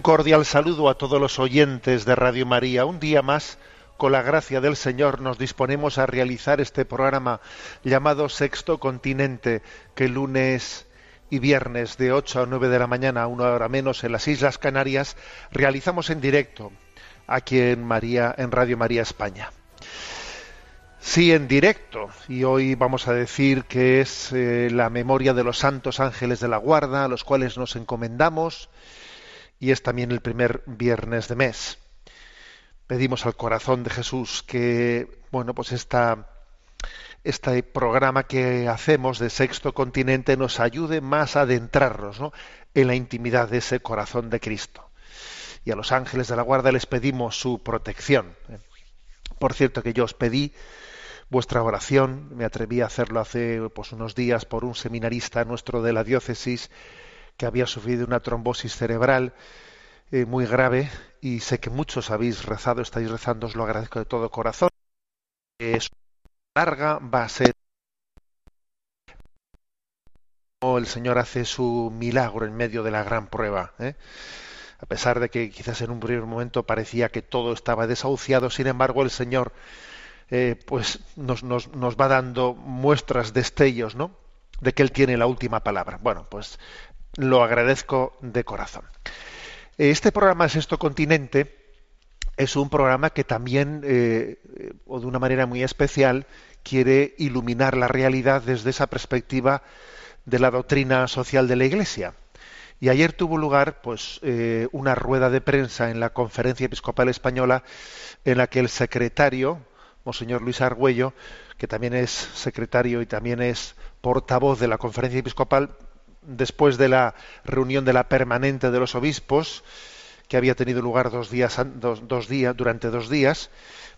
Un cordial saludo a todos los oyentes de Radio María. Un día más, con la gracia del Señor, nos disponemos a realizar este programa llamado Sexto Continente, que lunes y viernes de 8 a 9 de la mañana, una hora menos, en las Islas Canarias, realizamos en directo aquí en María, en Radio María España. Sí, en directo. Y hoy vamos a decir que es eh, la memoria de los santos ángeles de la guarda, a los cuales nos encomendamos, y es también el primer viernes de mes. Pedimos al corazón de Jesús que, bueno, pues esta, este programa que hacemos de Sexto Continente nos ayude más a adentrarnos ¿no? en la intimidad de ese corazón de Cristo. Y a los ángeles de la guarda les pedimos su protección. Por cierto que yo os pedí vuestra oración, me atreví a hacerlo hace pues, unos días por un seminarista nuestro de la diócesis que había sufrido una trombosis cerebral eh, muy grave y sé que muchos habéis rezado, estáis rezando, os lo agradezco de todo corazón. Es larga, va a ser el Señor hace su milagro en medio de la gran prueba. ¿eh? A pesar de que quizás en un primer momento parecía que todo estaba desahuciado, sin embargo el Señor eh, pues nos, nos, nos va dando muestras, destellos, ¿no? de que Él tiene la última palabra. Bueno, pues lo agradezco de corazón. Este programa Sexto Continente es un programa que también, eh, o de una manera muy especial, quiere iluminar la realidad desde esa perspectiva de la doctrina social de la Iglesia. Y ayer tuvo lugar, pues, eh, una rueda de prensa en la Conferencia Episcopal Española, en la que el secretario, Monseñor Luis Argüello, que también es secretario y también es portavoz de la Conferencia Episcopal, después de la reunión de la permanente de los obispos, que había tenido lugar dos días, dos, dos días, durante dos días,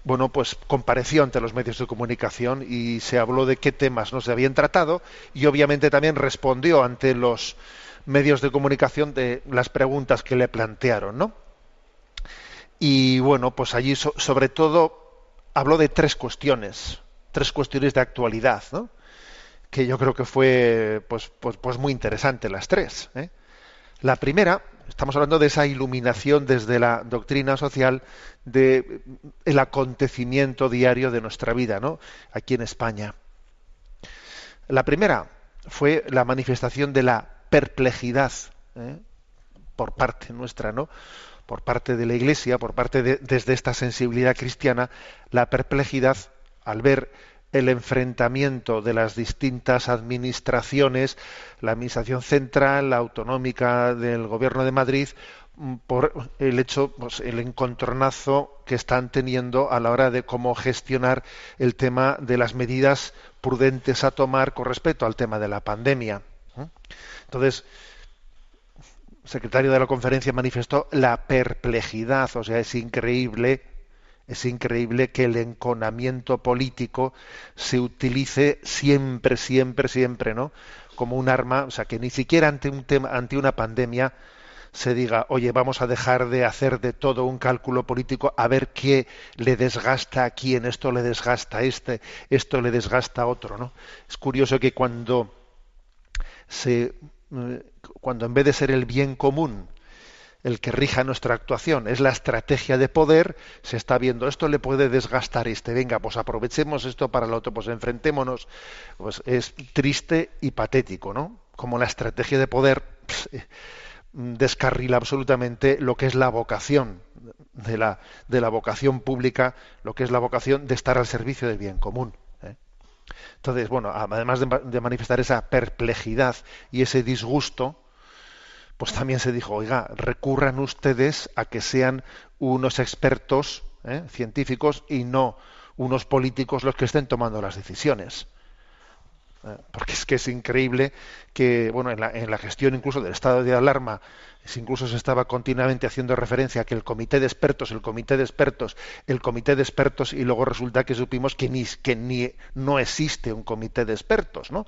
bueno, pues compareció ante los medios de comunicación y se habló de qué temas no se habían tratado y obviamente también respondió ante los medios de comunicación de las preguntas que le plantearon, ¿no? Y bueno, pues allí so, sobre todo habló de tres cuestiones, tres cuestiones de actualidad, ¿no? Que yo creo que fue pues, pues, pues muy interesante las tres. ¿eh? La primera, estamos hablando de esa iluminación desde la doctrina social del el acontecimiento diario de nuestra vida, ¿no? Aquí en España. La primera fue la manifestación de la perplejidad ¿eh? por parte nuestra, ¿no? Por parte de la Iglesia, por parte de, desde esta sensibilidad cristiana, la perplejidad al ver el enfrentamiento de las distintas administraciones, la administración central, la autonómica del Gobierno de Madrid, por el hecho, pues, el encontronazo que están teniendo a la hora de cómo gestionar el tema de las medidas prudentes a tomar con respecto al tema de la pandemia. Entonces, el secretario de la conferencia manifestó la perplejidad, o sea, es increíble es increíble que el enconamiento político se utilice siempre, siempre, siempre, ¿no? Como un arma, o sea, que ni siquiera ante un tema, ante una pandemia se diga, oye, vamos a dejar de hacer de todo un cálculo político a ver qué le desgasta a quién, esto le desgasta a este, esto le desgasta a otro, ¿no? Es curioso que cuando se eh, cuando en vez de ser el bien común el que rija nuestra actuación, es la estrategia de poder, se está viendo esto le puede desgastar este, venga, pues aprovechemos esto para el otro, pues enfrentémonos, pues es triste y patético, ¿no? Como la estrategia de poder eh, descarrila absolutamente lo que es la vocación de la, de la vocación pública, lo que es la vocación de estar al servicio del bien común. ¿eh? Entonces, bueno, además de, de manifestar esa perplejidad y ese disgusto, pues también se dijo, oiga, recurran ustedes a que sean unos expertos ¿eh? científicos y no unos políticos los que estén tomando las decisiones. Porque es que es increíble que, bueno, en la, en la, gestión incluso del estado de alarma, incluso se estaba continuamente haciendo referencia a que el comité de expertos, el comité de expertos, el comité de expertos, y luego resulta que supimos que ni, que ni no existe un comité de expertos, ¿no?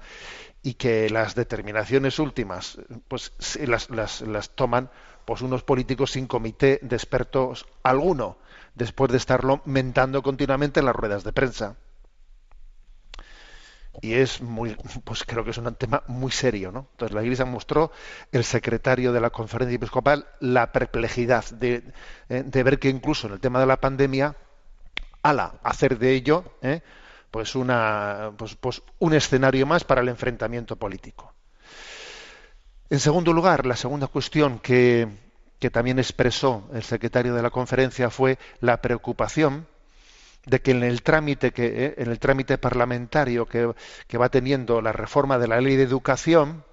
y que las determinaciones últimas pues las, las, las, toman pues unos políticos sin comité de expertos alguno después de estarlo mentando continuamente en las ruedas de prensa y es muy pues creo que es un tema muy serio no entonces la iglesia mostró el secretario de la conferencia episcopal la perplejidad de, de ver que incluso en el tema de la pandemia ala hacer de ello ¿eh? pues, una, pues, pues un escenario más para el enfrentamiento político. En segundo lugar, la segunda cuestión que, que también expresó el secretario de la conferencia fue la preocupación de que en el trámite que eh, en el trámite parlamentario que, que, va teniendo la reforma de la ley de educación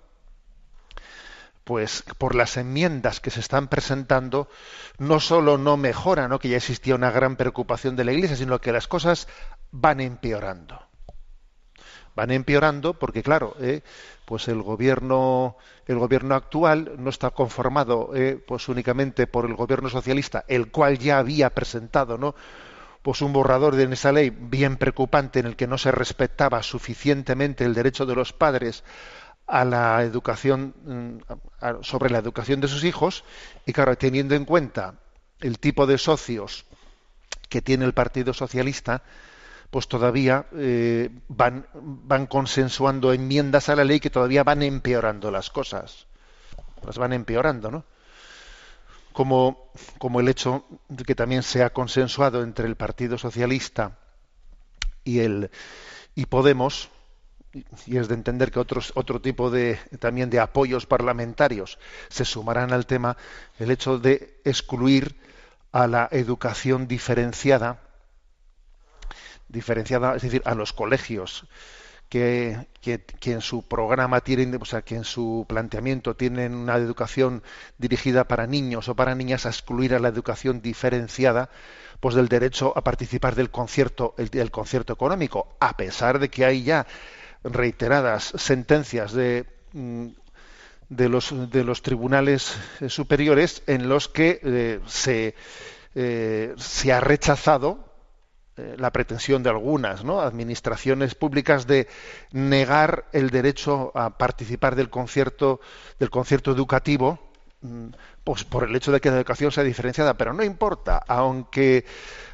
pues por las enmiendas que se están presentando no solo no mejora ¿no? que ya existía una gran preocupación de la iglesia sino que las cosas van empeorando. Van empeorando porque, claro, eh, pues el gobierno, el gobierno actual no está conformado eh, pues únicamente por el gobierno socialista, el cual ya había presentado, ¿no? Pues un borrador de esa ley bien preocupante en el que no se respetaba suficientemente el derecho de los padres a la educación mm, sobre la educación de sus hijos y claro teniendo en cuenta el tipo de socios que tiene el Partido Socialista pues todavía eh, van, van consensuando enmiendas a la ley que todavía van empeorando las cosas. Las van empeorando, ¿no? Como, como el hecho de que también se ha consensuado entre el Partido Socialista y el y Podemos, y es de entender que otros otro tipo de también de apoyos parlamentarios se sumarán al tema el hecho de excluir a la educación diferenciada diferenciada, es decir, a los colegios que, en su programa tienen, o sea, que en su planteamiento tienen una educación dirigida para niños o para niñas a excluir a la educación diferenciada, pues del derecho a participar del concierto, el, del concierto económico, a pesar de que hay ya reiteradas sentencias de mm, de los de los tribunales superiores en los que eh, se eh, se ha rechazado eh, la pretensión de algunas ¿no? administraciones públicas de negar el derecho a participar del concierto del concierto educativo mm, pues por el hecho de que la educación sea diferenciada pero no importa aunque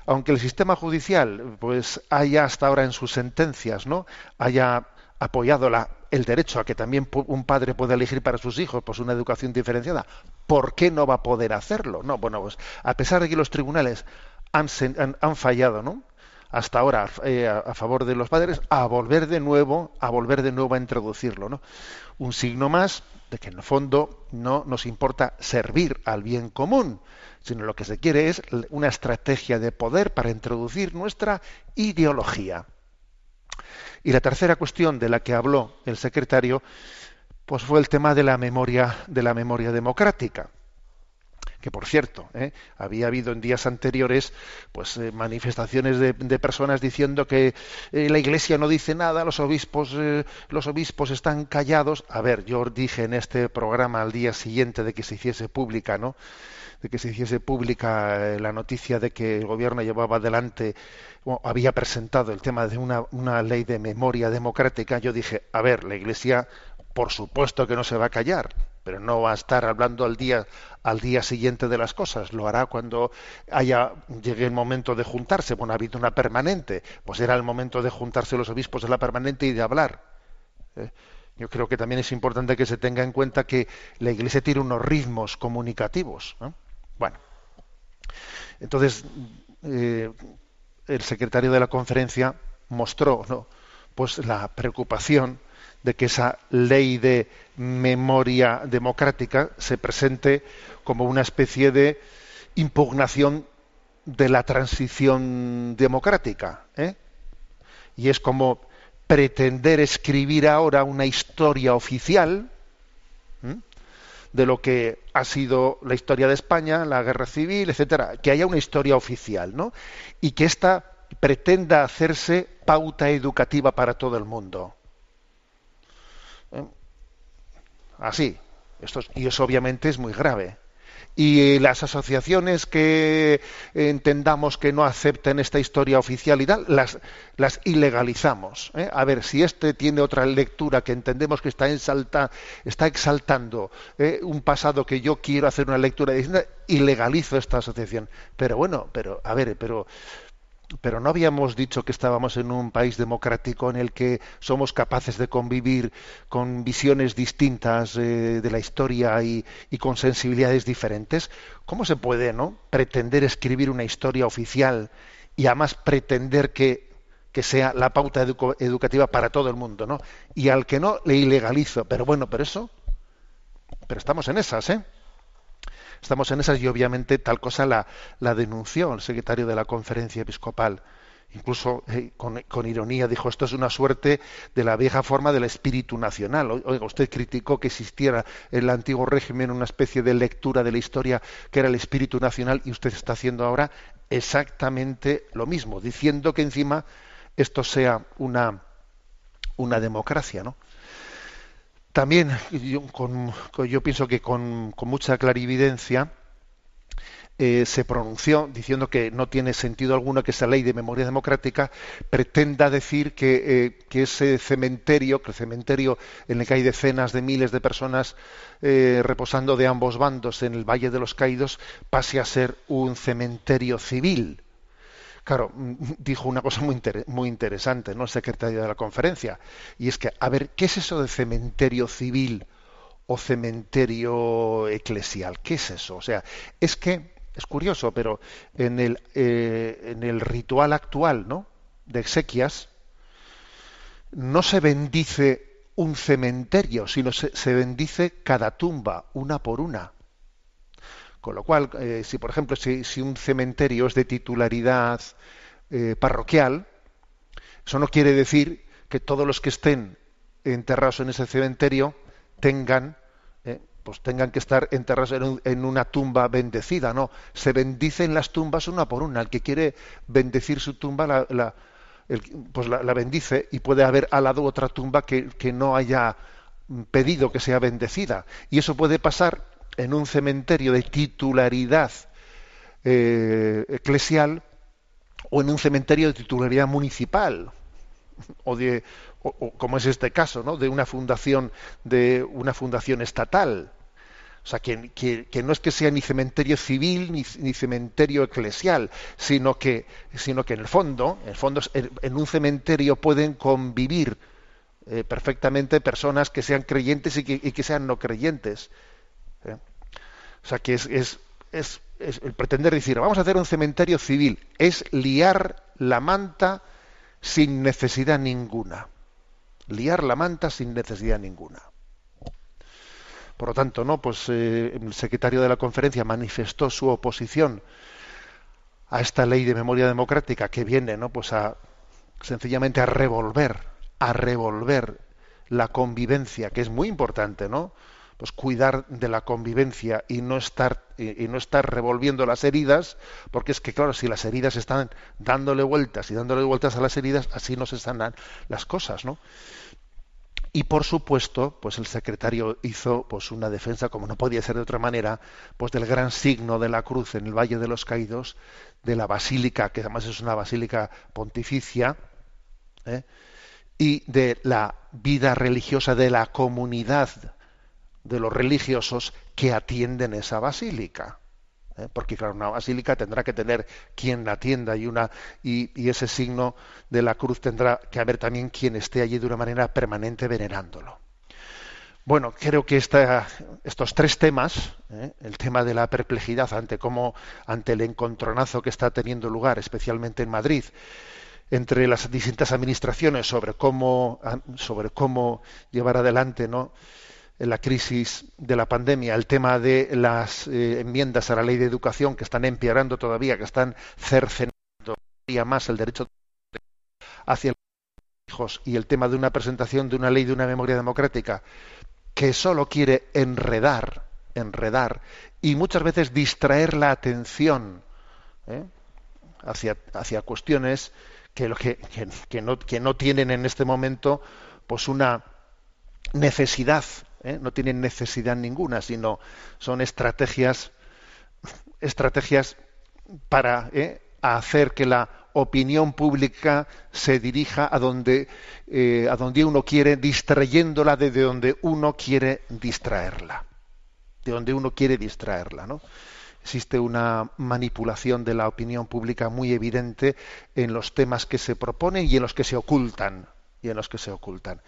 aunque el sistema judicial pues haya hasta ahora en sus sentencias no haya apoyado la, el derecho a que también un padre pueda elegir para sus hijos pues una educación diferenciada ¿por qué no va a poder hacerlo? no bueno pues a pesar de que los tribunales han, han, han fallado, ¿no? Hasta ahora eh, a, favor de los padres a volver de nuevo a volver de nuevo a introducirlo no un signo más de que en el fondo no nos importa servir al bien común sino lo que se quiere es una estrategia de poder para introducir nuestra ideología. Y la tercera cuestión de la que habló el secretario pues fue el tema de la memoria de la memoria democrática que por cierto ¿eh? había habido en días anteriores pues eh, manifestaciones de, personas diciendo que eh, la iglesia no dice nada los obispos eh, los obispos están callados. A ver yo dije en este programa al día siguiente de que se hiciese pública no de que se hiciese pública la noticia de que el gobierno llevaba adelante había presentado el tema de una, una ley de memoria democrática yo dije a ver la iglesia por supuesto que no se va a callar pero no va a estar hablando al día al día siguiente de las cosas, lo hará cuando haya llegue el momento de juntarse. Bueno, ha habido una permanente, pues era el momento de juntarse los obispos de la permanente y de hablar. ¿eh? Yo creo que también es importante que se tenga en cuenta que la Iglesia tiene unos ritmos comunicativos. ¿no? Bueno, entonces eh, el secretario de la conferencia mostró ¿no? pues la preocupación de que esa ley de memoria democrática se presente como una especie de impugnación de la transición democrática. ¿eh? Y es como pretender escribir ahora una historia oficial ¿eh? de lo que ha sido la historia de España, la guerra civil, etcétera, que haya una historia oficial, ¿no? Y que ésta pretenda hacerse pauta educativa para todo el mundo. ¿Eh? Así. Esto es- y eso obviamente es muy grave. Y las asociaciones que entendamos que no acepten esta historia oficial y tal, las, las ilegalizamos. ¿eh? A ver, si este tiene otra lectura que entendemos que está exaltando ¿eh? un pasado que yo quiero hacer una lectura distinta, ilegalizo esta asociación. Pero bueno, pero a ver, pero pero no habíamos dicho que estábamos en un país democrático en el que somos capaces de convivir con visiones distintas eh, de la historia y, con sensibilidades diferentes. ¿Cómo se puede, no, pretender escribir una historia oficial y además pretender que, que sea la pauta educativa para todo el mundo, no? Y al que no le ilegalizo. Pero bueno, pero eso, pero estamos en esas, ¿eh? Estamos en esas y obviamente tal cosa la, la denunció el secretario de la conferencia episcopal. Incluso eh, con, con ironía dijo, esto es una suerte de la vieja forma del espíritu nacional. Oiga, usted criticó que existiera en el antiguo régimen una especie de lectura de la historia que era el espíritu nacional y usted está haciendo ahora exactamente lo mismo, diciendo que encima esto sea una, una democracia, ¿no? También yo, pienso que con, mucha clarividencia eh, se pronunció diciendo que no tiene sentido alguno que esa ley de memoria democrática pretenda decir que, eh, ese cementerio, que el cementerio en el que hay decenas de miles de personas eh, reposando de ambos bandos en el Valle de los Caídos, pase a ser un cementerio civil. Claro, dijo una cosa muy, muy interesante, ¿no? El secretario de la conferencia. Y es que, a ver, ¿qué es eso de cementerio civil o cementerio eclesial? ¿Qué es eso? O sea, es que, es curioso, pero en el, eh, en el ritual actual, ¿no? De exequias, no se bendice un cementerio, sino se, se bendice cada tumba, una por una. Con lo cual, eh, si por ejemplo, si, si un cementerio es de titularidad eh, parroquial, eso no quiere decir que todos los que estén enterrados en ese cementerio tengan, eh, pues tengan que estar enterrados en, un- en una tumba bendecida. No, se bendicen las tumbas una por una. El que quiere bendecir su tumba, la, la- el- pues la, bendice y puede haber al lado otra tumba que, que no haya mm, pedido que sea bendecida. Y eso puede pasar en un cementerio de titularidad eh, eclesial o en un cementerio de titularidad municipal o de como es este caso no de una fundación de una fundación estatal o sea que, no es que sea ni cementerio civil ni, ni cementerio eclesial sino que sino que en el fondo en en, un cementerio pueden convivir eh, perfectamente personas que sean creyentes y que, y que sean no creyentes. O sea que es, el pretender decir, vamos a hacer un cementerio civil, es liar la manta sin necesidad ninguna. Liar la manta sin necesidad ninguna. Por lo tanto, ¿no? Pues eh, el secretario de la conferencia manifestó su oposición a esta ley de memoria democrática que viene, ¿no? Pues a sencillamente a revolver, a revolver la convivencia, que es muy importante, ¿no? Pues cuidar de la convivencia y no estar y, no estar revolviendo las heridas, porque es que claro, si las heridas están dándole vueltas y dándole vueltas a las heridas, así no se sanan las cosas, ¿no? Y por supuesto, pues el secretario hizo pues una defensa, como no podía ser de otra manera, pues del gran signo de la cruz en el Valle de los Caídos, de la basílica, que además es una basílica pontificia, ¿eh? y de la vida religiosa de la comunidad de los religiosos que atienden esa basílica. ¿eh? Porque claro, una basílica tendrá que tener quien la atienda y, una, y, ese signo de la cruz tendrá que haber también quien esté allí de una manera permanente venerándolo. Bueno, creo que esta, estos tres temas, ¿eh? el tema de la perplejidad ante cómo, ante el encontronazo que está teniendo lugar, especialmente en Madrid, entre las distintas administraciones sobre cómo, sobre cómo llevar adelante ¿no? La crisis de la pandemia, el tema de las eh, enmiendas a la ley de educación que están empeorando todavía, que están cercenando todavía más el derecho hacia los hijos y el tema de una presentación de una ley de una memoria democrática que solo quiere enredar, enredar y muchas veces distraer la atención ¿eh? hacia, hacia, cuestiones que, que, que, no, que, no, tienen en este momento pues una necesidad, ¿eh? no tienen necesidad ninguna, sino son estrategias, estrategias para ¿eh? hacer que la opinión pública se dirija a donde, eh, a donde uno quiere, distrayéndola de donde uno quiere distraerla. De donde uno quiere distraerla, ¿no? Existe una manipulación de la opinión pública muy evidente en los temas que se proponen y en los que se ocultan en los que se ocultan.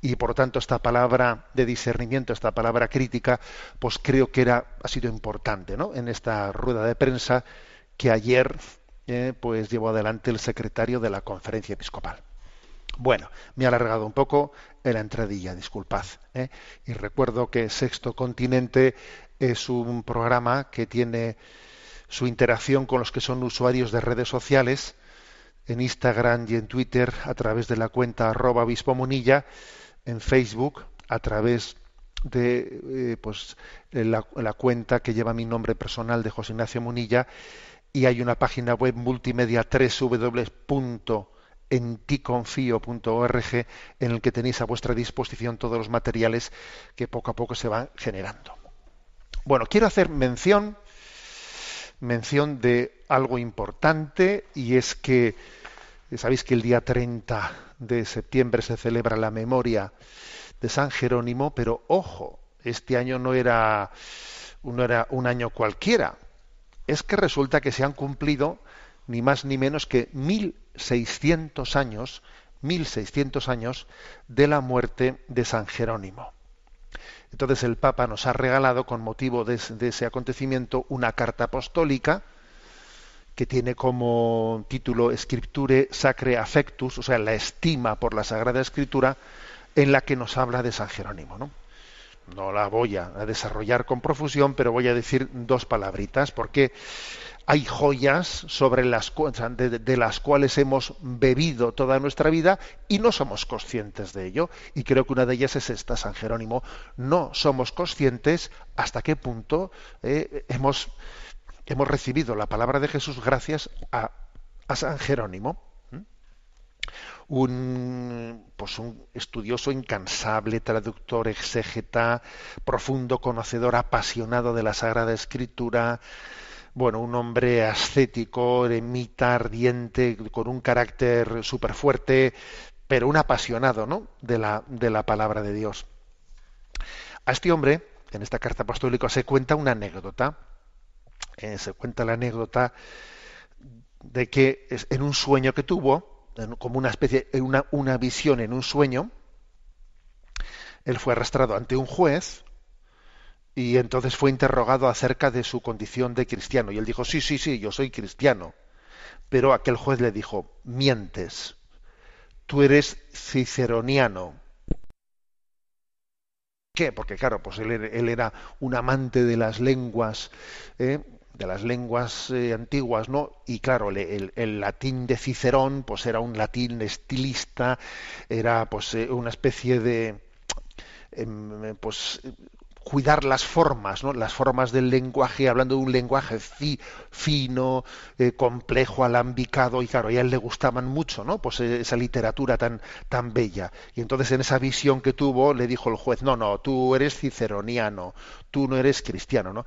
Y por tanto esta palabra de discernimiento, esta palabra crítica, pues creo que era ha sido importante, ¿no? En esta rueda de prensa que ayer eh, pues llevó adelante el secretario de la conferencia episcopal. Bueno, me ha alargado un poco en la entradilla, disculpad. ¿eh? Y recuerdo que Sexto Continente es un programa que tiene su interacción con los que son usuarios de redes sociales, en Instagram y en Twitter a través de la cuenta arroba obispo munilla, en Facebook a través de eh, pues, la, la, cuenta que lleva mi nombre personal de José Ignacio Munilla y hay una página web multimedia www.enticonfio.org en el que tenéis a vuestra disposición todos los materiales que poco a poco se van generando. Bueno, quiero hacer mención mención de algo importante y es que sabéis que el día 30 de septiembre se celebra la memoria de San Jerónimo, pero ojo, este año no era, no era un año cualquiera, es que resulta que se han cumplido ni más ni menos que 1600 años, 1600 años de la muerte de San Jerónimo. Entonces el Papa nos ha regalado con motivo de, ese acontecimiento una carta apostólica que tiene como título Scripture Sacre Affectus, o sea, la estima por la Sagrada Escritura, en la que nos habla de San Jerónimo. ¿no? No la voy a desarrollar con profusión, pero voy a decir dos palabritas, porque hay joyas sobre las de, de, las cuales hemos bebido toda nuestra vida y no somos conscientes de ello. Y creo que una de ellas es esta, San Jerónimo. No somos conscientes hasta qué punto eh, hemos, hemos recibido la palabra de Jesús gracias a, a San Jerónimo un, pues un estudioso incansable, traductor, exégeta, profundo conocedor, apasionado de la Sagrada Escritura, bueno, un hombre ascético, eremita, ardiente, con un carácter súper fuerte, pero un apasionado ¿no? de, la, de la palabra de Dios. A este hombre, en esta carta apostólica, se cuenta una anécdota. Eh, se cuenta la anécdota de que en un sueño que tuvo, como una especie, una, una visión en un sueño, él fue arrastrado ante un juez y entonces fue interrogado acerca de su condición de cristiano. Y él dijo, sí, sí, sí, yo soy cristiano. Pero aquel juez le dijo, mientes, tú eres ciceroniano. ¿Qué? Porque claro, pues él, él era un amante de las lenguas, ¿eh? De las lenguas eh, antiguas, ¿no? Y claro, el, el, latín de Cicerón, pues era un latín estilista, era pues eh, una especie de, eh, pues cuidar las formas, ¿no? Las formas del lenguaje, hablando de un lenguaje fi, fino, eh, complejo, alambicado, y claro, a él le gustaban mucho, ¿no? Pues esa literatura tan, tan bella. Y entonces en esa visión que tuvo, le dijo el juez, no, no, tú eres ciceroniano, tú no eres cristiano, ¿no?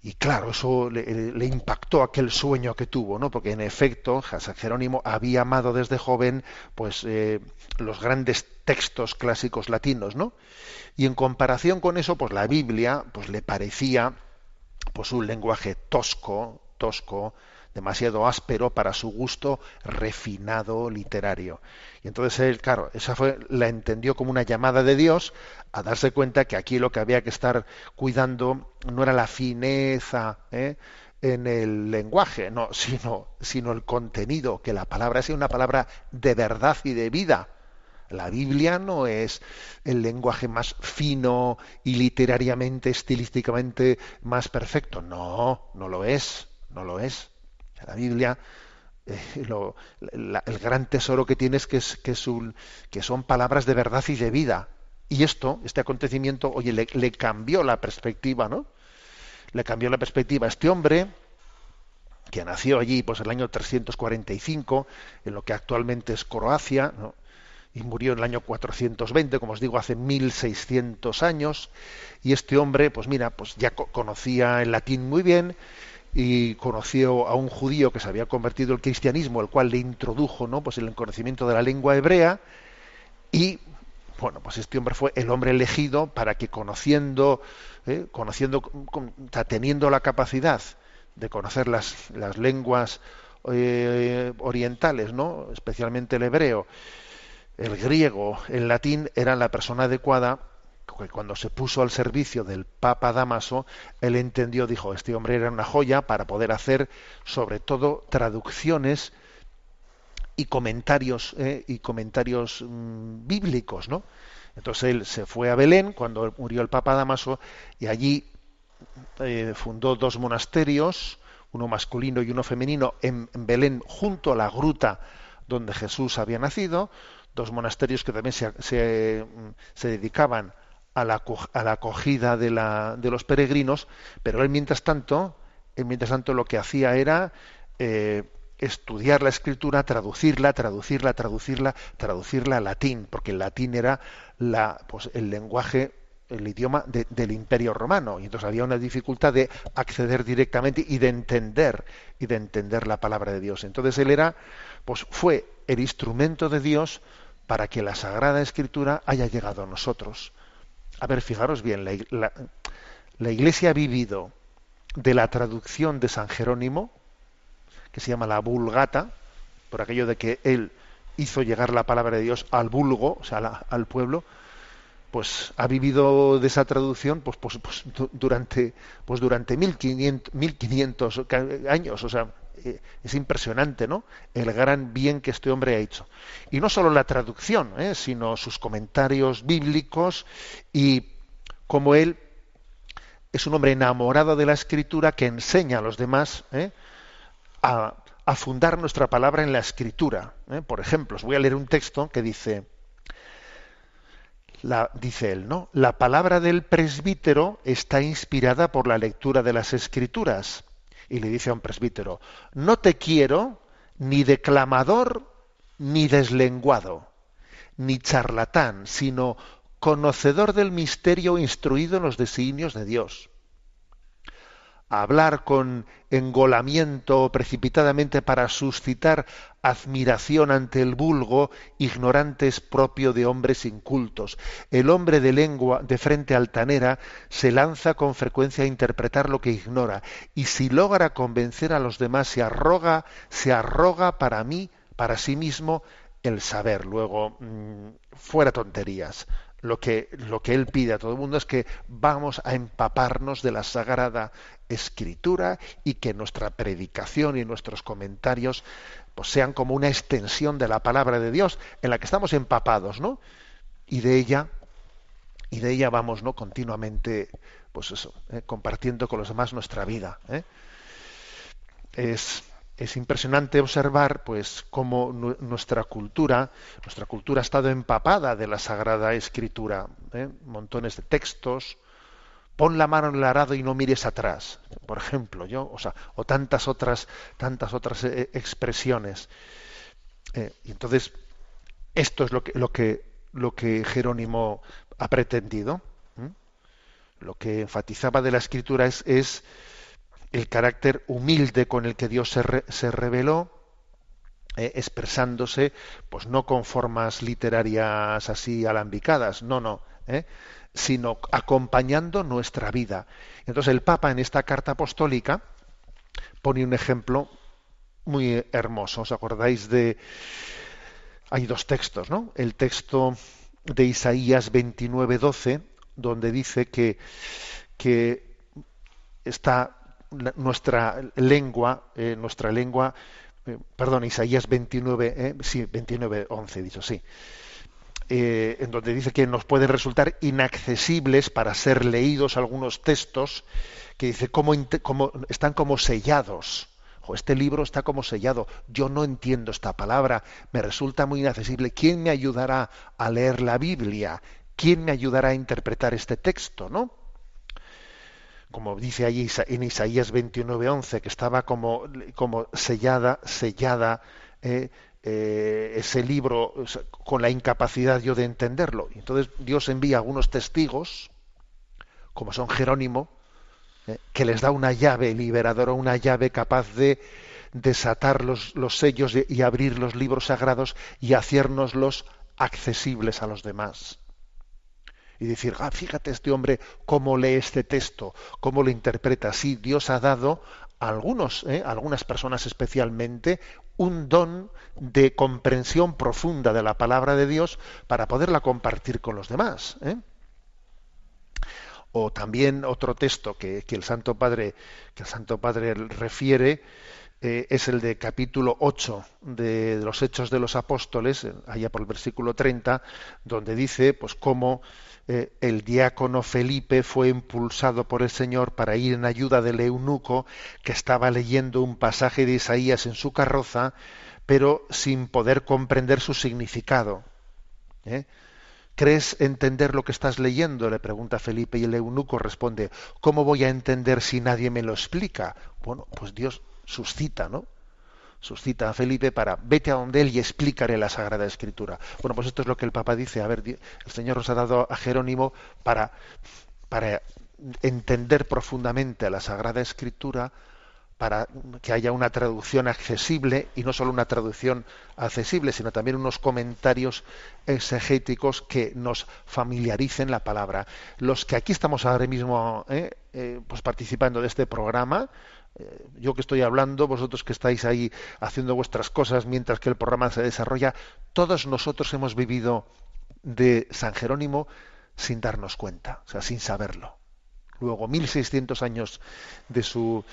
Y claro, eso le, impactó aquel sueño que tuvo, ¿no? Porque en efecto, San Jerónimo había amado desde joven, pues, eh, los grandes textos clásicos latinos, ¿no? Y en comparación con eso, pues la Biblia, pues le parecía, pues un lenguaje tosco, tosco, demasiado áspero para su gusto refinado literario. Y entonces él, claro, esa fue, la entendió como una llamada de Dios a darse cuenta que aquí lo que había que estar cuidando no era la fineza ¿eh? en el lenguaje, no, sino, sino el contenido, que la palabra sea una palabra de verdad y de vida. La Biblia no es el lenguaje más fino y literariamente, estilísticamente más perfecto. No, no lo es, no lo es. La Biblia, eh, lo- el gran tesoro que tiene es que, es, que, son palabras de verdad y de vida. Y esto, este acontecimiento, oye, le, cambió la perspectiva, ¿no? Le cambió la perspectiva. Este hombre, que nació allí pues el año 345, en lo que actualmente es Croacia, ¿no? y murió en el año 420, como os digo, hace 1600 años, y este hombre, pues mira, pues ya co- conocía el latín muy bien y conoció a un judío que se había convertido al cristianismo, el cual le introdujo, ¿no? Pues el conocimiento de la lengua hebrea y bueno, pues este hombre fue el hombre elegido para que conociendo, ¿eh? conociendo, teniendo la capacidad de conocer las, las lenguas eh, orientales, ¿no? especialmente el hebreo, el griego, el latín, era la persona adecuada cuando se puso al servicio del Papa Damaso, él entendió, dijo, este hombre era una joya para poder hacer sobre todo traducciones y comentarios eh, y comentarios mm, bíblicos, ¿no? Entonces él se fue a Belén cuando murió el Papa Damaso y allí eh, fundó dos monasterios, uno masculino y uno femenino, en, Belén, junto a la gruta donde Jesús había nacido, dos monasterios que también se, se, mm, se dedicaban a la, acogida de, la, de los peregrinos, pero él mientras tanto, él mientras tanto lo que hacía era eh, estudiar la escritura, traducirla, traducirla, traducirla, traducirla al latín, porque el latín era la, pues, el lenguaje, el idioma de- del Imperio Romano, y entonces había una dificultad de acceder directamente y de entender y de entender la palabra de Dios. Entonces él era, pues fue el instrumento de Dios para que la Sagrada Escritura haya llegado a nosotros. A ver, fijaros bien, la, ig- la- la Iglesia ha vivido de la traducción de San Jerónimo, que se llama la Vulgata, por aquello de que él hizo llegar la palabra de Dios al vulgo, o sea, la- al pueblo, pues ha vivido de esa traducción pues, pues, pues, du- durante pues durante 1500, 1500 ca- años, o sea, es impresionante, ¿no? El gran bien que este hombre ha hecho. Y no solo la traducción, ¿eh? sino sus comentarios bíblicos y como él es un hombre enamorado de la escritura que enseña a los demás ¿eh? a, fundar nuestra palabra en la escritura. ¿eh? Por ejemplo, os voy a leer un texto que dice, dice él, ¿no? La palabra del presbítero está inspirada por la lectura de las escrituras. Y le dice a un presbítero, no te quiero ni declamador ni deslenguado, ni charlatán, sino conocedor del misterio instruido en los designios de Dios hablar con engolamiento precipitadamente para suscitar admiración ante el vulgo, ignorante es propio de hombres incultos. El hombre de lengua de frente altanera se lanza con frecuencia a interpretar lo que ignora, y si logra convencer a los demás se arroga, se arroga para mí, para sí mismo, el saber. Luego, mm, fuera tonterías. Lo que, lo que él pide a todo el mundo es que vamos a empaparnos de la sagrada escritura y que nuestra predicación y nuestros comentarios pues sean como una extensión de la palabra de Dios en la que estamos empapados, ¿no? Y de ella y de ella vamos, ¿no? Continuamente, pues eso, ¿eh? compartiendo con los demás nuestra vida. ¿eh? Es, es impresionante observar, pues, cómo nu- nuestra cultura, nuestra cultura ha estado empapada de la Sagrada Escritura, ¿eh? montones de textos. Pon la mano en el arado y no mires atrás, por ejemplo, yo, o o tantas otras, tantas otras eh, expresiones. Eh, y entonces, esto es lo que, lo que, lo que Jerónimo ha pretendido. Lo que enfatizaba de la escritura es, es el carácter humilde con el que Dios se, se reveló eh, expresándose, pues no con formas literarias así alambicadas, no, no, ¿eh? sino acompañando nuestra vida. Entonces el Papa en esta carta apostólica pone un ejemplo muy hermoso. ¿Os acordáis de... Hay dos textos, ¿no? El texto de Isaías 29, 12, donde dice que, que está nuestra lengua, eh, nuestra lengua, eh, perdón, Isaías 29, eh, sí, 29, 11, dicho sí, en donde dice que nos pueden resultar inaccesibles para ser leídos algunos textos que dice cómo están como sellados. O este libro está como sellado. Yo no entiendo esta palabra, me resulta muy inaccesible. ¿Quién me ayudará a leer la Biblia? ¿Quién me ayudará a interpretar este texto? ¿No? Como dice allí en Isaías 29:11, que estaba como, como sellada, sellada eh, eh, ese libro con la incapacidad yo de entenderlo. Entonces Dios envía algunos testigos, como son Jerónimo, eh, que les da una llave liberadora, una llave capaz de desatar los, los sellos y abrir los libros sagrados y hacernoslos accesibles a los demás. Y decir, ah, fíjate este hombre cómo lee este texto, cómo lo interpreta. Sí, Dios ha dado a algunos, eh, a algunas personas especialmente, un don de comprensión profunda de la palabra de Dios para poderla compartir con los demás. ¿eh? O también otro texto que, el Santo Padre, que el Santo Padre refiere eh, es el de capítulo 8 de, los Hechos de los Apóstoles, allá por el versículo 30, donde dice pues cómo eh, el diácono Felipe fue impulsado por el Señor para ir en ayuda del eunuco que estaba leyendo un pasaje de Isaías en su carroza, pero sin poder comprender su significado. ¿eh? ¿Crees entender lo que estás leyendo? le pregunta Felipe y el eunuco responde, ¿cómo voy a entender si nadie me lo explica? Bueno, pues Dios suscita, ¿no? Suscita a Felipe para vete a donde él y explícale la Sagrada Escritura. Bueno, pues esto es lo que el Papa dice. A ver, el Señor nos ha dado a Jerónimo para, para entender profundamente la Sagrada Escritura, para que haya una traducción accesible y no solo una traducción accesible, sino también unos comentarios exegéticos que nos familiaricen la palabra. Los que aquí estamos ahora mismo eh, eh, pues participando de este programa, yo que estoy hablando, vosotros que estáis ahí haciendo vuestras cosas mientras que el programa se desarrolla, todos nosotros hemos vivido de San Jerónimo sin darnos cuenta, o sea, sin saberlo. Luego, 1600 años de su,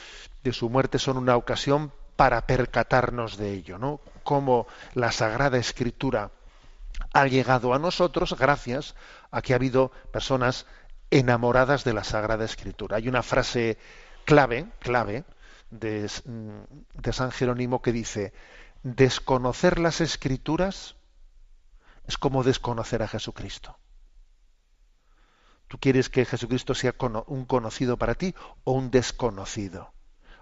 de su muerte son una ocasión para percatarnos de ello, ¿no? Cómo la Sagrada Escritura ha llegado a nosotros gracias a que ha habido personas enamoradas de la Sagrada Escritura. Hay una frase clave, clave, de, de San Jerónimo que dice, desconocer las escrituras es como desconocer a Jesucristo. ¿Tú quieres que Jesucristo sea un conocido para ti o un desconocido?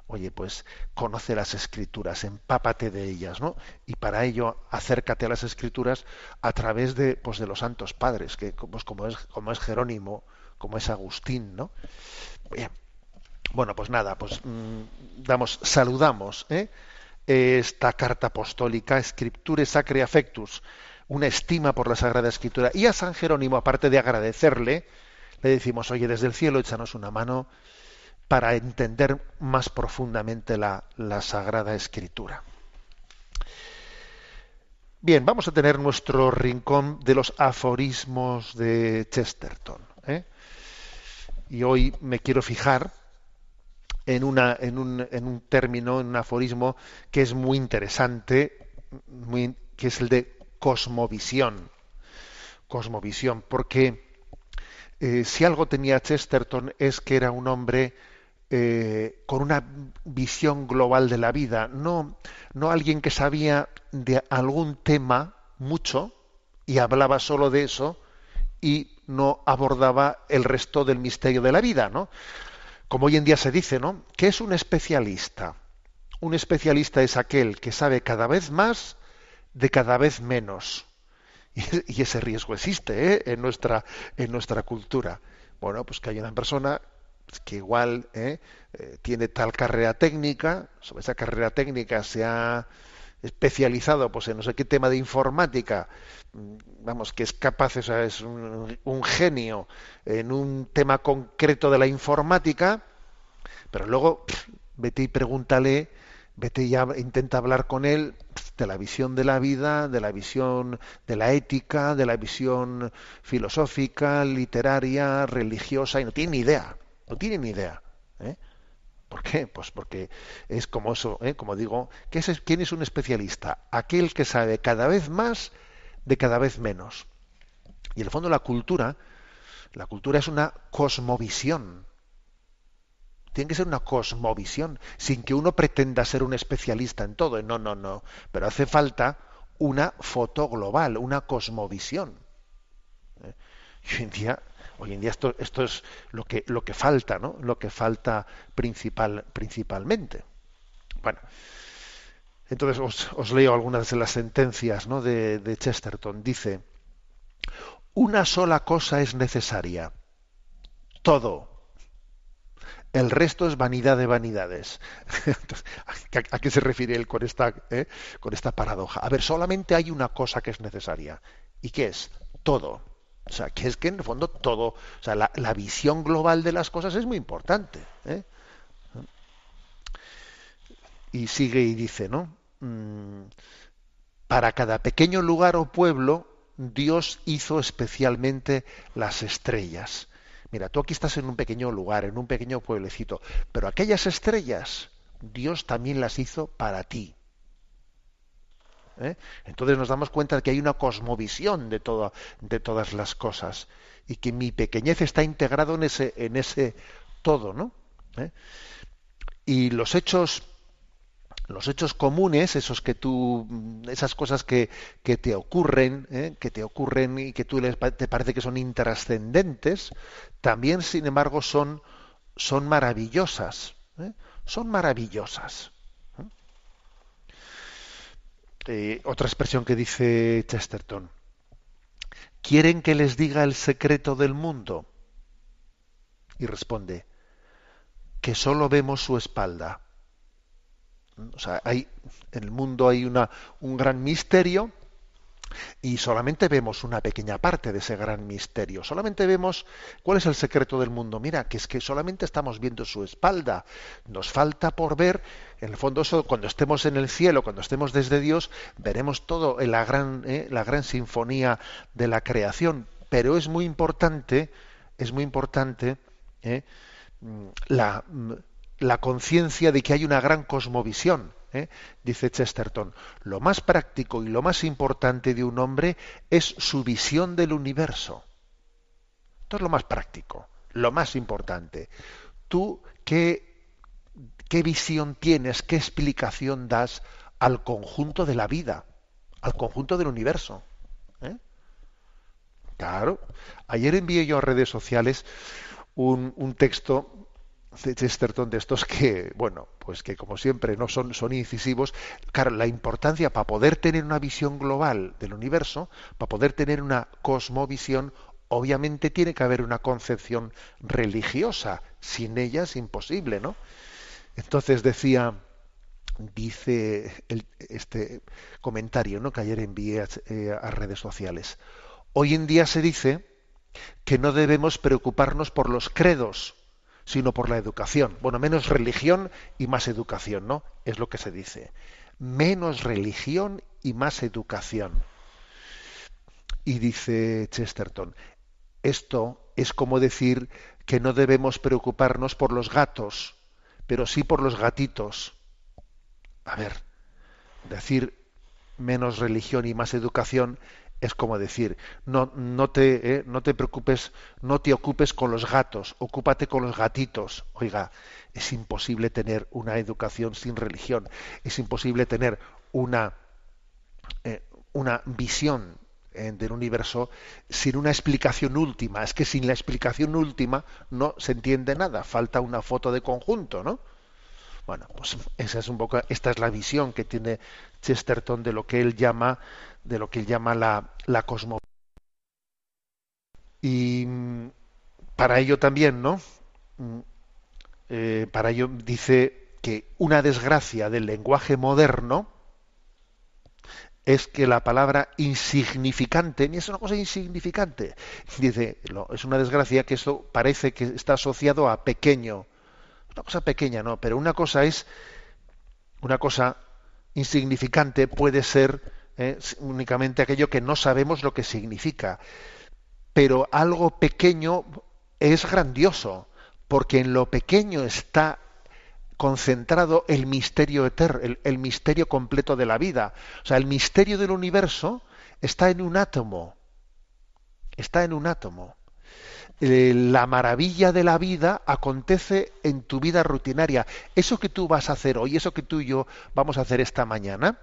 Oye, pues conoce las escrituras, empápate de ellas, ¿no? Y para ello acércate a las escrituras a través de, pues, de los santos padres, que pues, como, es, como es Jerónimo, como es Agustín, ¿no? Bien, bueno, pues nada, pues mm, damos, saludamos ¿eh? esta carta apostólica, Scripture Sacre Affectus, una estima por la Sagrada Escritura. Y a San Jerónimo, aparte de agradecerle, le decimos, oye, desde el cielo échanos una mano para entender más profundamente la, la Sagrada Escritura. Bien, vamos a tener nuestro rincón de los aforismos de Chesterton. ¿eh? Y hoy me quiero fijar en, una, en, un, en un término, en un aforismo que es muy interesante, muy, que es el de cosmovisión. Cosmovisión, porque eh, si algo tenía Chesterton es que era un hombre eh, con una visión global de la vida, no, no alguien que sabía de algún tema mucho y hablaba solo de eso y no abordaba el resto del misterio de la vida, ¿no? Como hoy en día se dice, ¿no? ¿Qué es un especialista? Un especialista es aquel que sabe cada vez más de cada vez menos. Y, ese riesgo existe ¿eh? en, nuestra, en nuestra cultura. Bueno, pues que hay una persona que igual ¿eh? Eh, tiene tal carrera técnica, sobre esa carrera técnica se ha, especializado pues en no sé qué tema de informática, mm, vamos, que es capaz, o sea, es un, genio en un tema concreto de la informática, pero luego vete y pregúntale, vete y intenta hablar con él de la visión de la vida, de la visión de la ética, de la visión filosófica, literaria, religiosa, y no tiene ni idea, no tiene ni idea. ¿eh? ¿Por qué? Pues porque es como eso, ¿eh? como digo, ¿qué es, ¿quién es un especialista? Aquel que sabe cada vez más de cada vez menos. Y en el fondo la cultura, la cultura es una cosmovisión. Tiene que ser una cosmovisión, sin que uno pretenda ser un especialista en todo. No, no, no. Pero hace falta una foto global, una cosmovisión. ¿eh? Y hoy en día, hoy en día esto, es lo que, lo que falta, ¿no? Lo que falta principal, principalmente. Bueno, entonces os, leo algunas de las sentencias ¿no? de, de Chesterton. Dice, una sola cosa es necesaria, todo. El resto es vanidad de vanidades. Entonces, ¿a, a qué se refiere él con esta, eh, con esta paradoja? A ver, solamente hay una cosa que es necesaria. ¿Y qué es? Todo. O sea, que es que en el fondo todo, o sea, la, visión global de las cosas es muy importante. ¿eh? Y sigue y dice, ¿no? Mm, para cada pequeño lugar o pueblo, Dios hizo especialmente las estrellas. Mira, tú aquí estás en un pequeño lugar, en un pequeño pueblecito, pero aquellas estrellas, Dios también las hizo para ti. ¿Eh? Entonces nos damos cuenta de que hay una cosmovisión de, todo, de todas las cosas y que mi pequeñez está integrado en ese, en ese todo, ¿no? ¿Eh? Y los hechos, los hechos comunes, esos que tú, esas cosas que, te ocurren, ¿eh? que te ocurren y que tú te parece que son intrascendentes, también, sin embargo, son, son maravillosas, son maravillosas. Eh, otra expresión que dice Chesterton. ¿Quieren que les diga el secreto del mundo? Y responde, que solo vemos su espalda. O sea, hay, en el mundo hay una, un gran misterio y solamente vemos una pequeña parte de ese gran misterio. Solamente vemos cuál es el secreto del mundo. Mira, que es que solamente estamos viendo su espalda. Nos falta por ver, en el fondo, eso, cuando estemos en el cielo, cuando estemos desde Dios, veremos todo en la gran, eh, la gran sinfonía de la creación. Pero es muy importante, es muy importante eh, la, la conciencia de que hay una gran cosmovisión. ¿Eh? Dice Chesterton, lo más práctico y lo más importante de un hombre es su visión del universo. Esto es lo más práctico, lo más importante. Tú, ¿qué, qué visión tienes, qué explicación das al conjunto de la vida, al conjunto del universo? ¿Eh? Claro. Ayer envié yo a redes sociales un, un texto Chesterton de estos que, bueno, pues que como siempre no son, son incisivos. Claro, la importancia para poder tener una visión global del universo, para poder tener una cosmovisión, obviamente tiene que haber una concepción religiosa. Sin ella es imposible, ¿no? Entonces decía, dice este comentario, ¿no? Que ayer envié eh, a redes sociales. Hoy en día se dice que no debemos preocuparnos por los credos sino por la educación. Bueno, menos religión y más educación, ¿no? Es lo que se dice. Menos religión y más educación. Y dice Chesterton, esto es como decir que no debemos preocuparnos por los gatos, pero sí por los gatitos. A ver, decir menos religión y más educación es como decir, no, no, te, eh, no te preocupes, no te ocupes con los gatos, ocúpate con los gatitos. Oiga, es imposible tener una educación sin religión, es imposible tener una, eh, una visión eh, del universo sin una explicación última. Es que sin la explicación última no se entiende nada, falta una foto de conjunto, ¿no? Bueno, pues esa es un poco, esta es la visión que tiene Chesterton de lo que él llama de lo que él llama la, la cosmovisión. Y para ello también, ¿no? Eh, para ello dice que una desgracia del lenguaje moderno es que la palabra insignificante, ni es una cosa insignificante, dice, es una desgracia que esto parece que está asociado a pequeño. Una cosa pequeña, no, pero una cosa es, una cosa insignificante puede ser eh, únicamente aquello que no sabemos lo que significa. Pero algo pequeño es grandioso, porque en lo pequeño está concentrado el misterio eterno, el, misterio completo de la vida. O sea, el misterio del universo está en un átomo. Está en un átomo. Eh, la maravilla de la vida acontece en tu vida rutinaria. Eso que tú vas a hacer hoy, eso que tú y yo vamos a hacer esta mañana,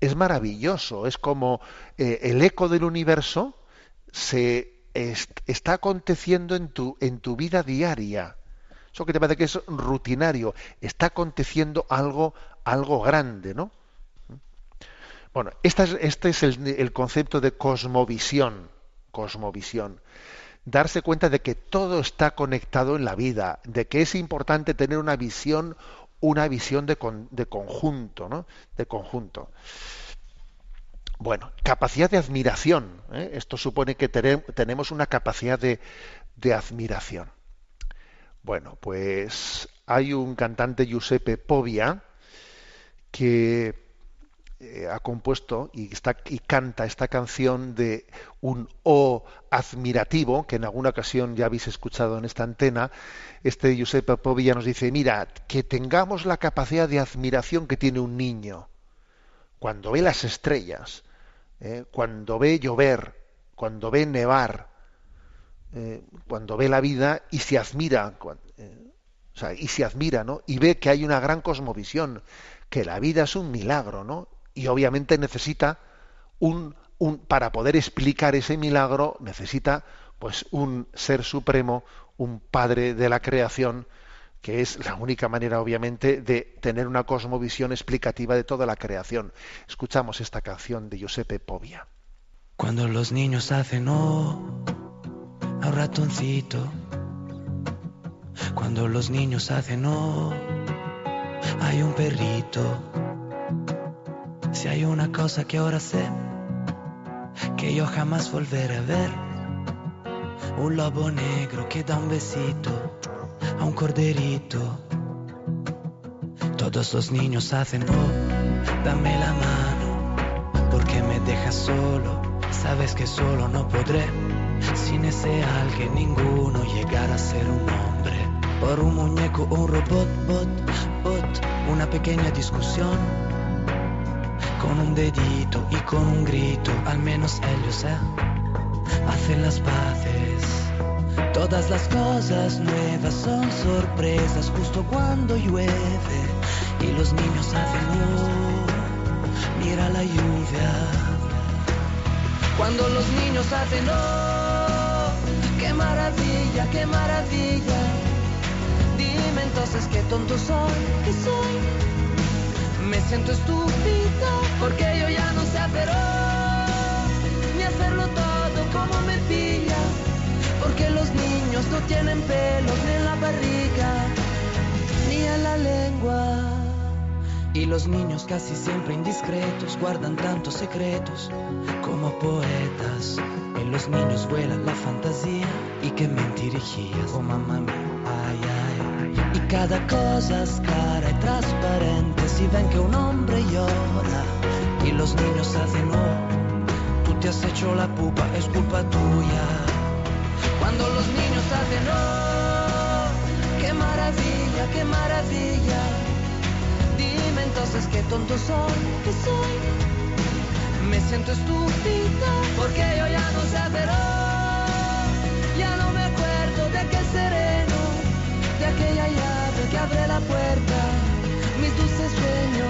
es maravilloso. Es como eh, el eco del universo se est- está aconteciendo en tu, en tu vida diaria. Eso que te parece que es rutinario, está aconteciendo algo, algo grande, ¿no? Bueno, es- este es el, el concepto de cosmovisión. Cosmovisión. Darse cuenta de que todo está conectado en la vida, de que es importante tener una visión, una visión de, con- de conjunto, ¿no? De conjunto. Bueno, capacidad de admiración. ¿eh? Esto supone que tenem- tenemos una capacidad de, de admiración. Bueno, pues hay un cantante Giuseppe Povia que eh, ha compuesto y, está, y canta esta canción de un O admirativo, que en alguna ocasión ya habéis escuchado en esta antena. Este Giuseppe Povia nos dice, mira, que tengamos la capacidad de admiración que tiene un niño cuando ve las estrellas, eh, cuando ve llover, cuando ve nevar, eh, cuando ve la vida y se admira, o sea, y se admira, ¿no? Y ve que hay una gran cosmovisión, que la vida es un milagro, ¿no? Y obviamente necesita un, para poder explicar ese milagro necesita pues un ser supremo, un padre de la creación, que es la única manera obviamente de tener una cosmovisión explicativa de toda la creación. Escuchamos esta canción de Giuseppe Povia. Cuando los niños hacen oh a un ratoncito. Cuando los niños hacen oh hay un perrito. Si hay una cosa que ahora sé que yo jamás volveré a ver, un lobo negro que da un besito a un corderito. Todos los niños hacen oh, dame la mano, porque me dejas solo. Sabes que solo no podré, sin ese alguien ninguno llegar a ser un hombre. Por un muñeco un robot, bot, bot, una pequeña discusión. Con un dedito y con un grito, al menos ellos eh, hacen las paces. Todas las cosas nuevas son sorpresas justo cuando llueve y los niños hacen oh, mira la lluvia. Cuando los niños hacen oh, qué maravilla, qué maravilla. Dime entonces qué tonto soy, que soy. Me siento estúpido porque yo ya no sé hacer oh, ni hacerlo todo como me pilla. Porque los niños no tienen pelos ni en la barriga ni en la lengua. Y los niños casi siempre indiscretos guardan tantos secretos como poetas. En los niños vuela la fantasía y qué mentirijillas. Oh mamá mía, cada cosa es cara y transparente si ven que un hombre llora. Y los niños hacen oh, tú te has hecho la pupa, es culpa tuya. Cuando los niños hacen oh, qué maravilla, qué maravilla. Dime entonces qué tonto soy, que soy. Me siento estúpida porque yo ya no sé hacer oh, ya no me acuerdo de aquel sereno, de aquella llave que abre la puerta, mis dulces sueños.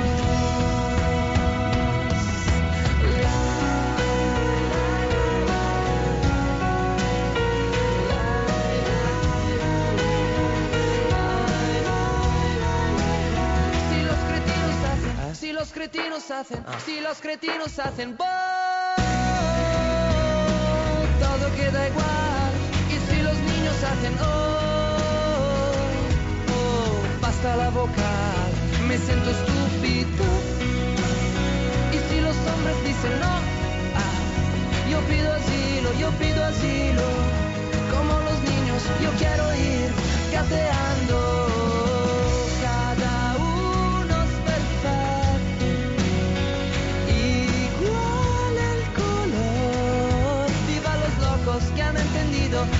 Si los cretinos hacen, si los cretinos hacen, si los cretinos hacen, ¡boh! todo queda igual. Y si los niños hacen, oh, la vocal, me siento estúpido. Y si los hombres dicen no. Ah, yo pido asilo, yo pido asilo. Como los niños, yo quiero ir gateando.